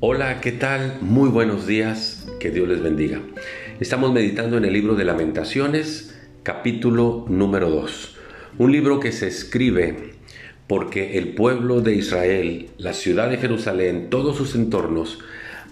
Hola, ¿qué tal? Muy buenos días, que Dios les bendiga. Estamos meditando en el libro de lamentaciones, capítulo número 2. Un libro que se escribe porque el pueblo de Israel, la ciudad de Jerusalén, todos sus entornos,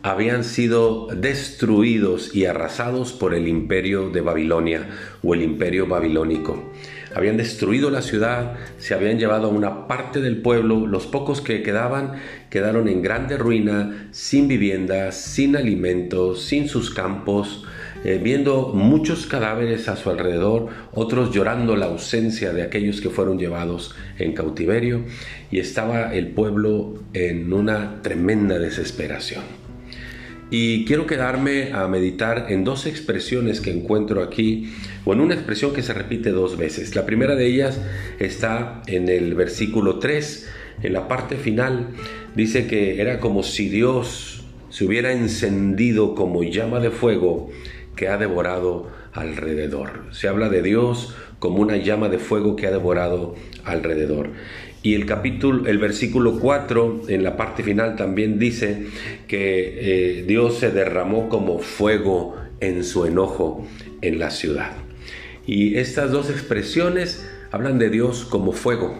habían sido destruidos y arrasados por el imperio de Babilonia o el imperio babilónico. Habían destruido la ciudad, se habían llevado a una parte del pueblo, los pocos que quedaban quedaron en grande ruina, sin viviendas, sin alimentos, sin sus campos, eh, viendo muchos cadáveres a su alrededor, otros llorando la ausencia de aquellos que fueron llevados en cautiverio, y estaba el pueblo en una tremenda desesperación. Y quiero quedarme a meditar en dos expresiones que encuentro aquí, o en una expresión que se repite dos veces. La primera de ellas está en el versículo 3, en la parte final. Dice que era como si Dios se hubiera encendido como llama de fuego que ha devorado alrededor. Se habla de Dios como una llama de fuego que ha devorado alrededor. Y el capítulo, el versículo 4, en la parte final también dice que eh, Dios se derramó como fuego en su enojo en la ciudad. Y estas dos expresiones hablan de Dios como fuego.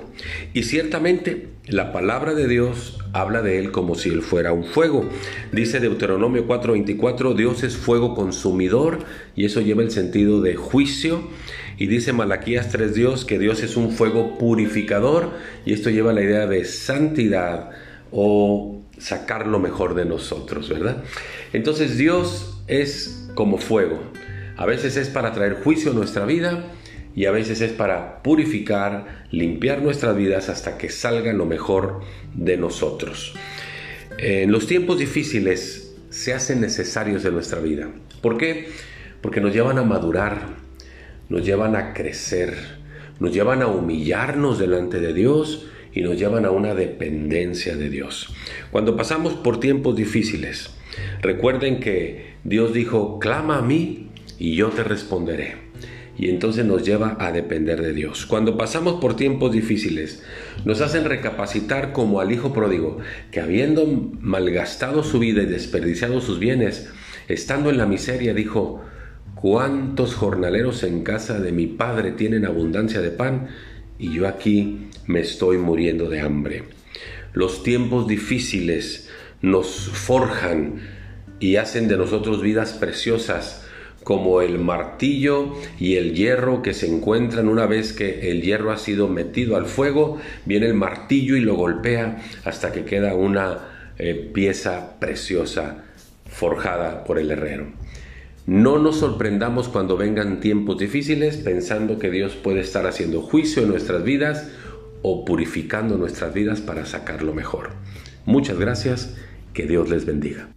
Y ciertamente la palabra de Dios habla de Él como si Él fuera un fuego. Dice Deuteronomio 4:24, Dios es fuego consumidor y eso lleva el sentido de juicio. Y dice Malaquías 3 Dios que Dios es un fuego purificador y esto lleva la idea de santidad o sacar lo mejor de nosotros, ¿verdad? Entonces Dios es como fuego. A veces es para traer juicio a nuestra vida y a veces es para purificar, limpiar nuestras vidas hasta que salga lo mejor de nosotros. En los tiempos difíciles se hacen necesarios de nuestra vida. ¿Por qué? Porque nos llevan a madurar, nos llevan a crecer, nos llevan a humillarnos delante de Dios y nos llevan a una dependencia de Dios. Cuando pasamos por tiempos difíciles, recuerden que Dios dijo, clama a mí y yo te responderé y entonces nos lleva a depender de Dios. Cuando pasamos por tiempos difíciles, nos hacen recapacitar como al hijo pródigo, que habiendo malgastado su vida y desperdiciado sus bienes, estando en la miseria, dijo, ¿cuántos jornaleros en casa de mi padre tienen abundancia de pan y yo aquí me estoy muriendo de hambre? Los tiempos difíciles nos forjan y hacen de nosotros vidas preciosas, como el martillo y el hierro que se encuentran una vez que el hierro ha sido metido al fuego, viene el martillo y lo golpea hasta que queda una eh, pieza preciosa forjada por el herrero. No nos sorprendamos cuando vengan tiempos difíciles pensando que Dios puede estar haciendo juicio en nuestras vidas o purificando nuestras vidas para sacar lo mejor. Muchas gracias, que Dios les bendiga.